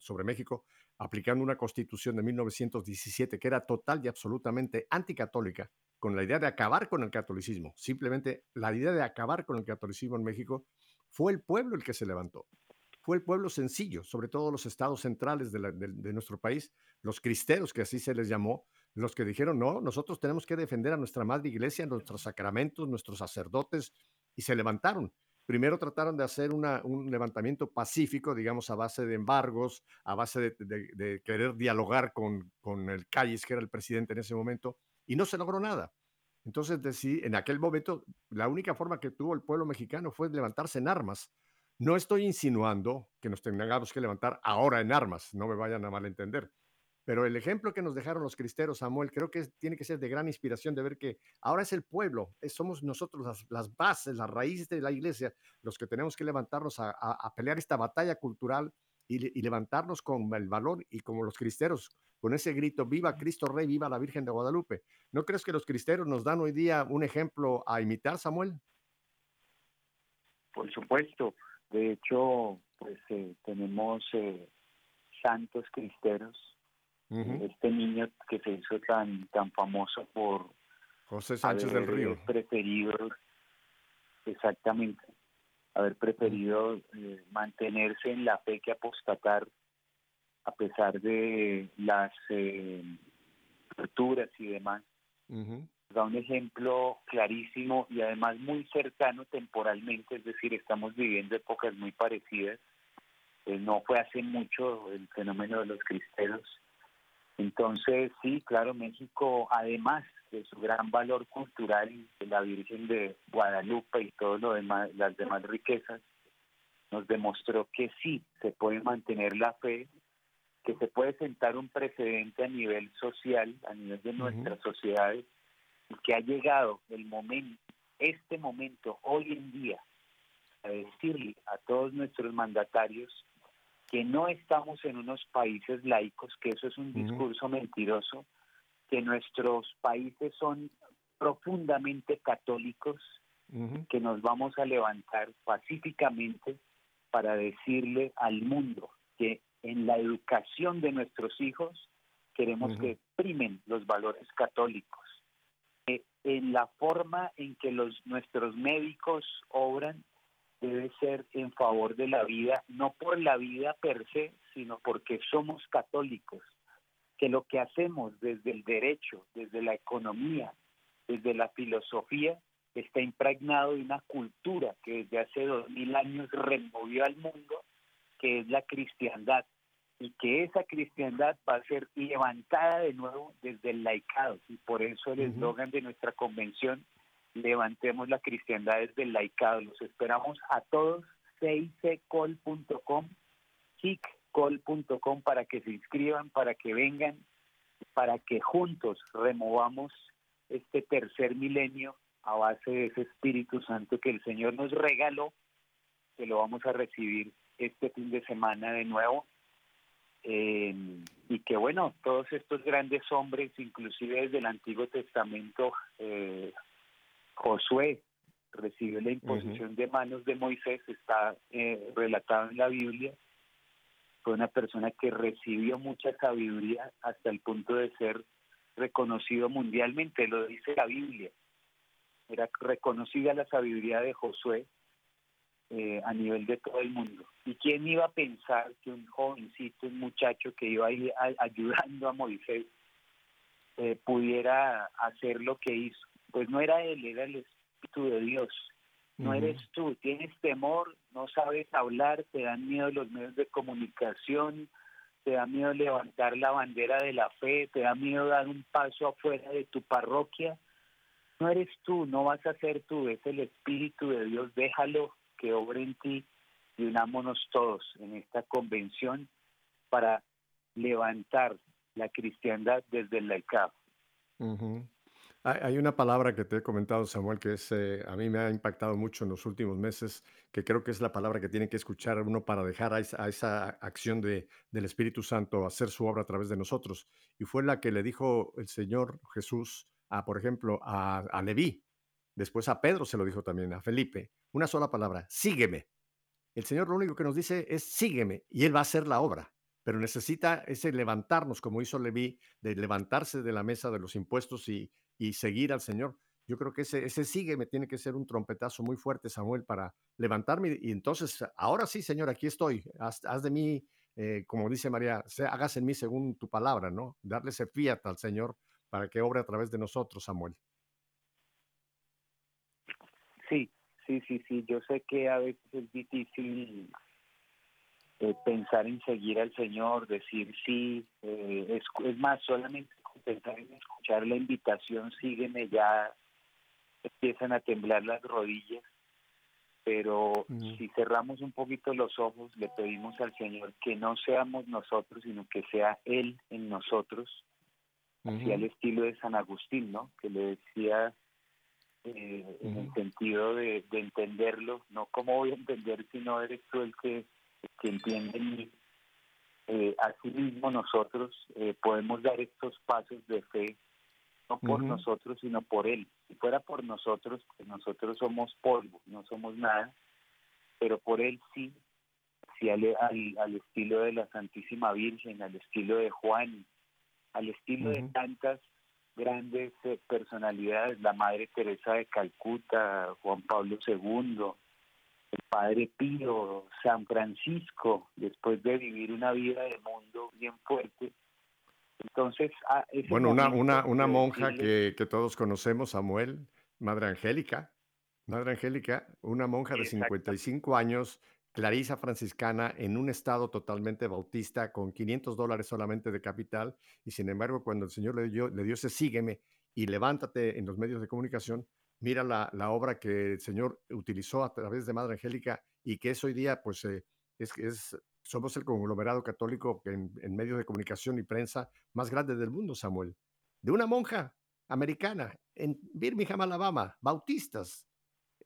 sobre México, aplicando una constitución de 1917 que era total y absolutamente anticatólica, con la idea de acabar con el catolicismo. Simplemente la idea de acabar con el catolicismo en México fue el pueblo el que se levantó. Fue el pueblo sencillo, sobre todo los estados centrales de, nuestro país, los cristeros, que así se les llamó, los que dijeron, no, nosotros tenemos que defender a nuestra madre iglesia, nuestros sacramentos, nuestros sacerdotes, y se levantaron. Primero trataron de hacer un levantamiento pacífico, digamos, a base de embargos, a base de, querer dialogar con, con el Calles, que era el presidente en ese momento, y no se logró nada. Entonces, en aquel momento, la única forma que tuvo el pueblo mexicano fue levantarse en armas. No estoy insinuando que nos tengamos que levantar ahora en armas, no me vayan a malentender. Pero el ejemplo que nos dejaron los cristeros, Samuel, creo que tiene que ser de gran inspiración de ver que ahora es el pueblo, somos nosotros las, bases, las raíces de la iglesia, los que tenemos que levantarnos a, a, pelear esta batalla cultural y, levantarnos con el valor y como los cristeros, con ese grito, viva Cristo Rey, viva la Virgen de Guadalupe. ¿No crees que los cristeros nos dan hoy día un ejemplo a imitar, Samuel? Por supuesto. De hecho, pues eh, tenemos eh, santos cristeros. Este niño que se hizo tan tan famoso por José Sánchez del Río preferido exactamente haber preferido eh, mantenerse en la fe que apostatar a pesar de las eh, torturas y demás. Da un ejemplo clarísimo y además muy cercano temporalmente, es decir, estamos viviendo épocas muy parecidas. Eh, no fue hace mucho el fenómeno de los cristeros. Entonces, sí, claro, México, además de su gran valor cultural, de la Virgen de Guadalupe y todo lo demás, las demás riquezas, nos demostró que sí se puede mantener la fe, que se puede sentar un precedente a nivel social, a nivel de nuestras sociedades, y que ha llegado el momento, este momento, hoy en día, a decirle a todos nuestros mandatarios que no estamos en unos países laicos, que eso es un discurso mentiroso, que nuestros países son profundamente católicos, que nos vamos a levantar pacíficamente para decirle al mundo que en la educación de nuestros hijos queremos que primen los valores católicos. Que en la forma en que los nuestros médicos obran debe ser en favor de la vida, no por la vida per se, sino porque somos católicos que lo que hacemos desde el derecho, desde la economía, desde la filosofía, está impregnado de una cultura que desde hace dos mil años removió al mundo, que es la cristiandad, y que esa cristiandad va a ser levantada de nuevo desde el laicado, y por eso el eslogan de nuestra convención, levantemos la cristiandad desde el laicado. Los esperamos a todos, cicol.com, SIC col.com para que se inscriban, para que vengan, para que juntos removamos este tercer milenio a base de ese Espíritu Santo que el Señor nos regaló, que lo vamos a recibir este fin de semana de nuevo. Em, y que bueno, todos estos grandes hombres, inclusive desde el Antiguo Testamento, eh, Josué recibió la imposición de manos de Moisés, está eh, relatado en la Biblia, fue una persona que recibió mucha sabiduría hasta el punto de ser reconocido mundialmente, lo dice la Biblia. Era reconocida la sabiduría de Josué eh, a nivel de todo el mundo. ¿Y quién iba a pensar que un jovencito, un muchacho que iba a ir ayudando a Moisés, eh, pudiera hacer lo que hizo? Pues no era él, era el Espíritu de Dios no eres tú, tienes temor, no sabes hablar, te dan miedo los medios de comunicación, te da miedo levantar la bandera de la fe, te da miedo dar un paso afuera de tu parroquia. No eres tú, no vas a ser tú, es el Espíritu de Dios, déjalo que obre en ti y unámonos todos en esta convención para levantar la cristiandad desde el laicado. Hay una palabra que te he comentado, Samuel, que es, eh, a mí me ha impactado mucho en los últimos meses, que creo que es la palabra que tiene que escuchar uno para dejar a esa, acción de, del Espíritu Santo hacer su obra a través de nosotros. Y fue la que le dijo el Señor Jesús, a, por ejemplo, a, a Leví. Después a Pedro se lo dijo también, a Felipe. Una sola palabra, sígueme. El Señor lo único que nos dice es sígueme y Él va a hacer la obra pero necesita ese levantarnos, como hizo Leví, de levantarse de la mesa de los impuestos y, y seguir al Señor. Yo creo que ese, ese sigue me tiene que ser un trompetazo muy fuerte, Samuel, para levantarme. Y entonces, ahora sí, Señor, aquí estoy. Haz, de mí, eh, como dice María, hagas en mí según tu palabra, ¿no? Darle ese fiat al Señor para que obre a través de nosotros, Samuel. Sí, sí, sí, sí. Yo sé que a veces es difícil eh, pensar en seguir al Señor, decir sí. Eh, es más, solamente pensar en escuchar la invitación, sígueme, ya empiezan a temblar las rodillas, pero si cerramos un poquito los ojos, le pedimos al Señor que no seamos nosotros, sino que sea Él en nosotros, así al estilo de San Agustín, ¿no? Que le decía eh, en el sentido de, entenderlo, no cómo voy a entender si no eres tú el que, que entiende en mí, eh, asimismo nosotros eh, podemos dar estos pasos de fe, no por nosotros, sino por Él. Si fuera por nosotros, pues nosotros somos polvo, no somos nada, pero por Él sí, sí al, al, al estilo de la Santísima Virgen, al estilo de Juan, al estilo de tantas grandes eh, personalidades, la Madre Teresa de Calcuta, Juan Pablo II, el Padre Pío, San Francisco, después de vivir una vida de mundo bien fuerte. Entonces, ah, Bueno, una, una, monja que, que todos conocemos, Samuel, Madre Angélica. Madre Angélica, una monja de Exacto. 55 años, clarisa franciscana, en un estado totalmente bautista, con 500 dólares solamente de capital. Y sin embargo, cuando el Señor le dio, le dio ese sígueme y levántate en los medios de comunicación, mira la, obra que el Señor utilizó a través de Madre Angélica y que es hoy día, pues, eh, es, es, somos el conglomerado católico en, en medios de comunicación y prensa más grande del mundo, Samuel. De una monja americana en Birmingham, Alabama, bautistas.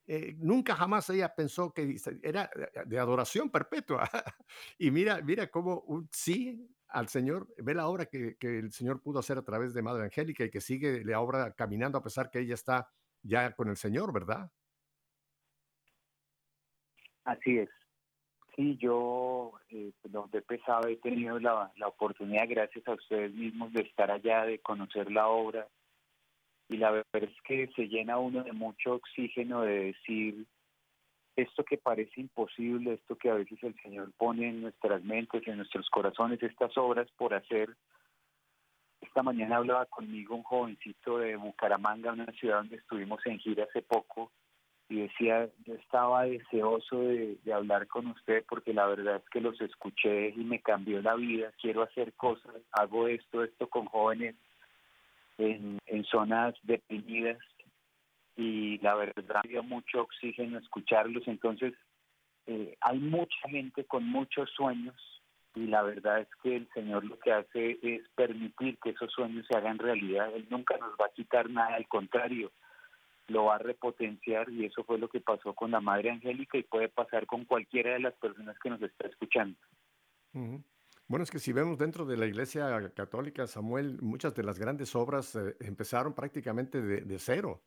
Eh, nunca jamás ella pensó que era de adoración perpetua. y mira, mira cómo un sí al Señor, ve la obra que, que, el Señor pudo hacer a través de Madre Angélica y que sigue la obra caminando a pesar que ella está ya con el Señor, ¿verdad? Así es. Sí, yo, eh, donde pesaba, he tenido la, la oportunidad, gracias a ustedes mismos, de estar allá, de conocer la obra. Y la verdad es que se llena uno de mucho oxígeno de decir esto que parece imposible, esto que a veces el Señor pone en nuestras mentes, en nuestros corazones, estas obras por hacer. Esta mañana hablaba conmigo un jovencito de Bucaramanga, una ciudad donde estuvimos en gira hace poco, y decía, yo estaba deseoso de, hablar con usted porque la verdad es que los escuché y me cambió la vida, quiero hacer cosas, hago esto, esto con jóvenes en, en zonas deprimidas y la verdad dio mucho oxígeno escucharlos, entonces eh, hay mucha gente con muchos sueños y la verdad es que el Señor lo que hace es permitir que esos sueños se hagan realidad, Él nunca nos va a quitar nada, al contrario, lo va a repotenciar y eso fue lo que pasó con la Madre Angélica y puede pasar con cualquiera de las personas que nos está escuchando. Bueno, es que si vemos dentro de la Iglesia Católica, Samuel, muchas de las grandes obras eh, empezaron prácticamente de cero.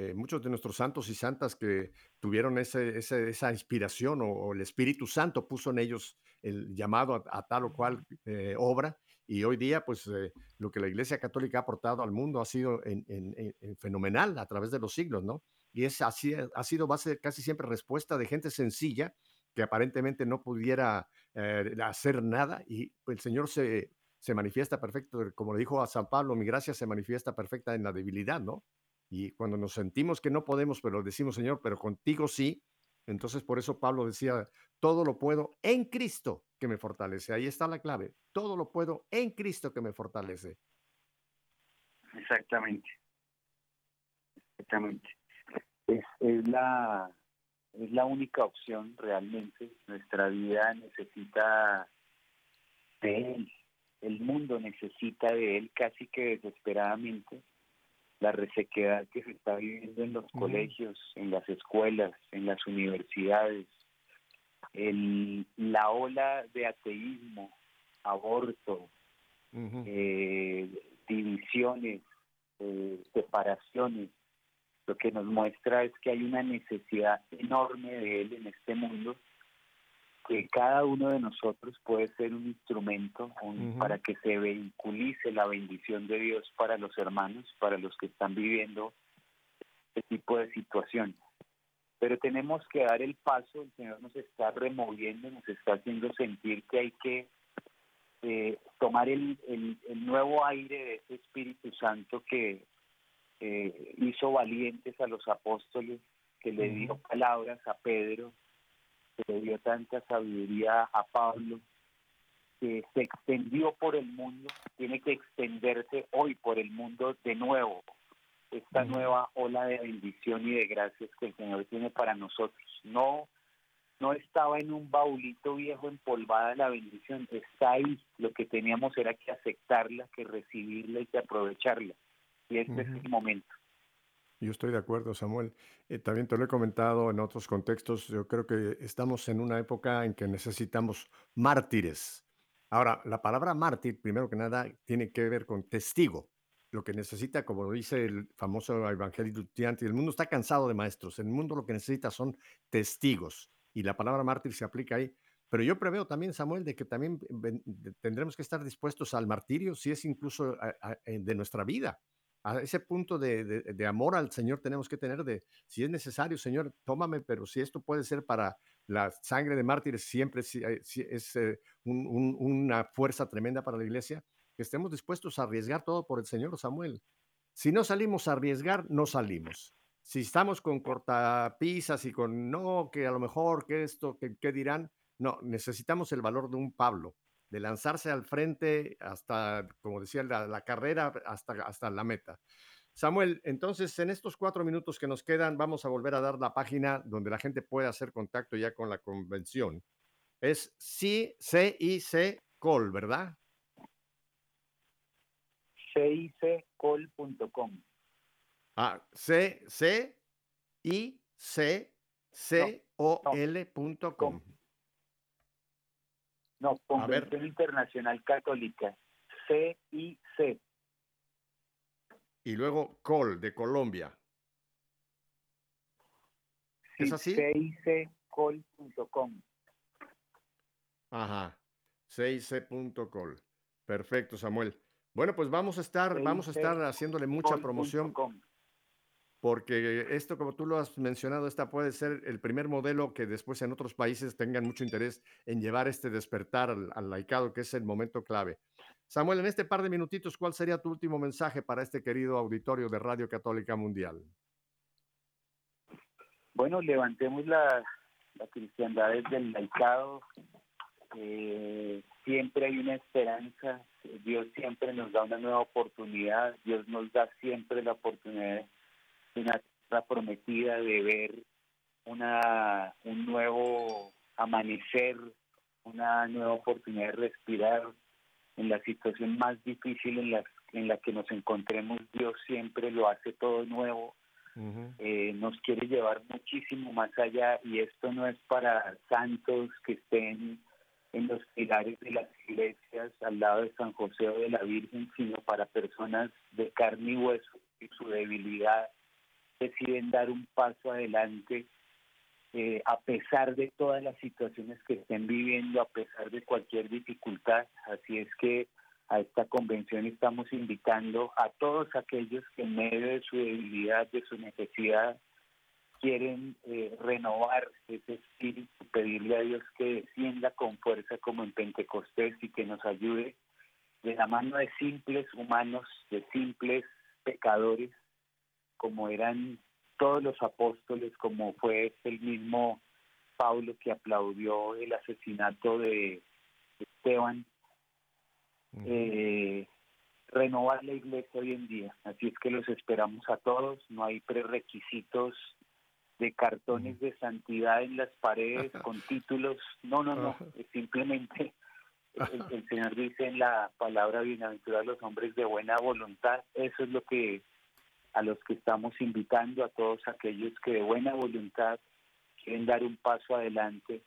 Eh, muchos de nuestros santos y santas que tuvieron ese, ese, esa inspiración o, o, el Espíritu Santo puso en ellos el llamado a, a tal o cual eh, obra y hoy día, pues, eh, lo que la Iglesia Católica ha aportado al mundo ha sido en, en, en fenomenal a través de los siglos, ¿no? Y es así, ha sido base casi siempre respuesta de gente sencilla que aparentemente no pudiera hacer nada y el Señor se, se manifiesta perfecto, como le dijo a San Pablo, mi gracia se manifiesta perfecta en la debilidad, ¿no? Y cuando nos sentimos que no podemos, pero decimos, Señor, pero contigo sí, entonces por eso Pablo decía, todo lo puedo en Cristo que me fortalece. Ahí está la clave. Todo lo puedo en Cristo que me fortalece. Exactamente. Exactamente. Es, la, es la única opción realmente. Nuestra vida necesita de Él. El mundo necesita de Él casi que desesperadamente. La resequedad que se está viviendo en los uh -huh. colegios, en las escuelas, en las universidades, el, la ola de ateísmo, aborto, uh -huh. eh, divisiones, eh, separaciones, lo que nos muestra es que hay una necesidad enorme de él en este mundo, que cada uno de nosotros puede ser un instrumento un, uh -huh. para que se vehiculice la bendición de Dios para los hermanos, para los que están viviendo este tipo de situaciones pero tenemos que dar el paso, el Señor nos está removiendo, nos está haciendo sentir que hay que eh, tomar el, el, el, nuevo aire de ese Espíritu Santo que eh, hizo valientes a los apóstoles, que le dio palabras a Pedro, le dio tanta sabiduría a Pablo, que se extendió por el mundo, tiene que extenderse hoy por el mundo de nuevo, esta nueva ola de bendición y de gracias que el Señor tiene para nosotros. No, no estaba en un baulito viejo empolvada la bendición, está ahí. Lo que teníamos era que aceptarla, que recibirla y que aprovecharla. Y este uh -huh. es el momento. Yo estoy de acuerdo, Samuel. Eh, también te lo he comentado en otros contextos. Yo creo que estamos en una época en que necesitamos mártires, Ahora, la palabra mártir, primero que nada, tiene que ver con testigo. Lo que necesita, como dice el famoso evangelio estudiante, el mundo está cansado de maestros. El mundo lo que necesita son testigos. Y la palabra mártir se aplica ahí. Pero yo preveo también, Samuel, de que también tendremos que estar dispuestos al martirio, si es incluso de nuestra vida a ese punto de, amor al Señor tenemos que tener de, si es necesario, Señor, tómame, pero si esto puede ser para la sangre de mártires, siempre eh, es eh, una fuerza tremenda para la iglesia, que estemos dispuestos a arriesgar todo por el Señor, Samuel. Si no salimos a arriesgar, no salimos. Si estamos con cortapisas y con no, que a lo mejor, que esto, que, que dirán, no, necesitamos el valor de un Pablo, de lanzarse al frente hasta, como decía, la, carrera hasta, hasta la meta. Samuel, entonces en estos cuatro minutos que nos quedan, vamos a volver a dar la página donde la gente puede hacer contacto ya con la convención. Es CIC Col, ¿verdad? CICCol.com. Ah, C, C, I, C, C, O, L.com. No, Convención Internacional Católica, CIC. Y luego COL, de Colombia. ¿Es así? CICCol.com. Ajá, cic.col. Perfecto, Samuel. Bueno, pues vamos a estar, vamos a estar haciéndole mucha promoción porque esto, como tú lo has mencionado, esta puede ser el primer modelo que después en otros países tengan mucho interés en llevar este despertar al, laicado, que es el momento clave. Samuel, en este par de minutitos, ¿cuál sería tu último mensaje para este querido auditorio de Radio Católica Mundial? Bueno, levantemos la, cristiandad desde el laicado. Eh, siempre hay una esperanza. Dios siempre nos da una nueva oportunidad. Dios nos da siempre la oportunidad una tierra prometida de ver una, un nuevo amanecer, una nueva oportunidad de respirar en la situación más difícil en la, en la que nos encontremos. Dios siempre lo hace todo nuevo. Eh, nos quiere llevar muchísimo más allá y esto no es para santos que estén en los pilares de las iglesias al lado de San José o de la Virgen, sino para personas de carne y hueso y su debilidad deciden dar un paso adelante eh, a pesar de todas las situaciones que estén viviendo, a pesar de cualquier dificultad. Así es que a esta convención estamos invitando a todos aquellos que en medio de su debilidad, de su necesidad, quieren eh, renovar ese espíritu, pedirle a Dios que descienda con fuerza como en Pentecostés y que nos ayude de la mano de simples humanos, de simples pecadores, como eran todos los apóstoles, como fue el mismo Pablo que aplaudió el asesinato de Esteban, eh, renovar la iglesia hoy en día. Así es que los esperamos a todos, no hay prerequisitos de cartones de santidad en las paredes con títulos, no, no, no, simplemente el, el, Señor dice en la palabra bienaventurada los hombres de buena voluntad, eso es lo que a los que estamos invitando, a todos aquellos que de buena voluntad quieren dar un paso adelante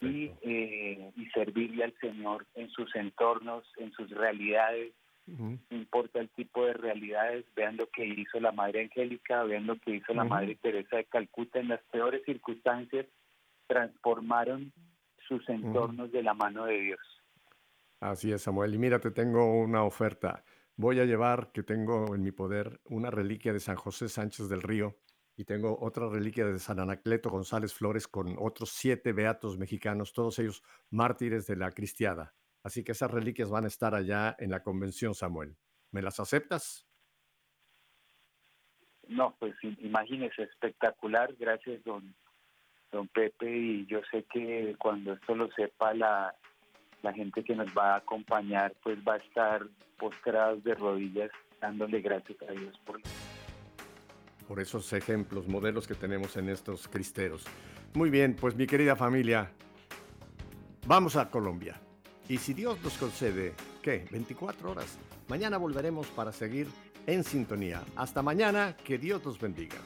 y, eh, y, servirle al Señor en sus entornos, en sus realidades. No importa el tipo de realidades, vean lo que hizo la Madre Angélica, vean lo que hizo la Madre Teresa de Calcuta en las peores circunstancias, transformaron sus entornos de la mano de Dios. Así es, Samuel. Y mira, te tengo una oferta voy a llevar, que tengo en mi poder, una reliquia de San José Sánchez del Río y tengo otra reliquia de San Anacleto González Flores con otros siete beatos mexicanos, todos ellos mártires de la cristiada. Así que esas reliquias van a estar allá en la convención, Samuel. ¿Me las aceptas? No, pues imagínese, espectacular. Gracias, don, Pepe. Y yo sé que cuando esto lo sepa la, la gente que nos va a acompañar pues va a estar postrados de rodillas dándole gracias a Dios por por esos ejemplos, modelos que tenemos en estos cristeros. Muy bien, pues mi querida familia, vamos a Colombia. Y si Dios nos concede, ¿qué? 24 horas. Mañana volveremos para seguir en sintonía. Hasta mañana, que Dios nos bendiga.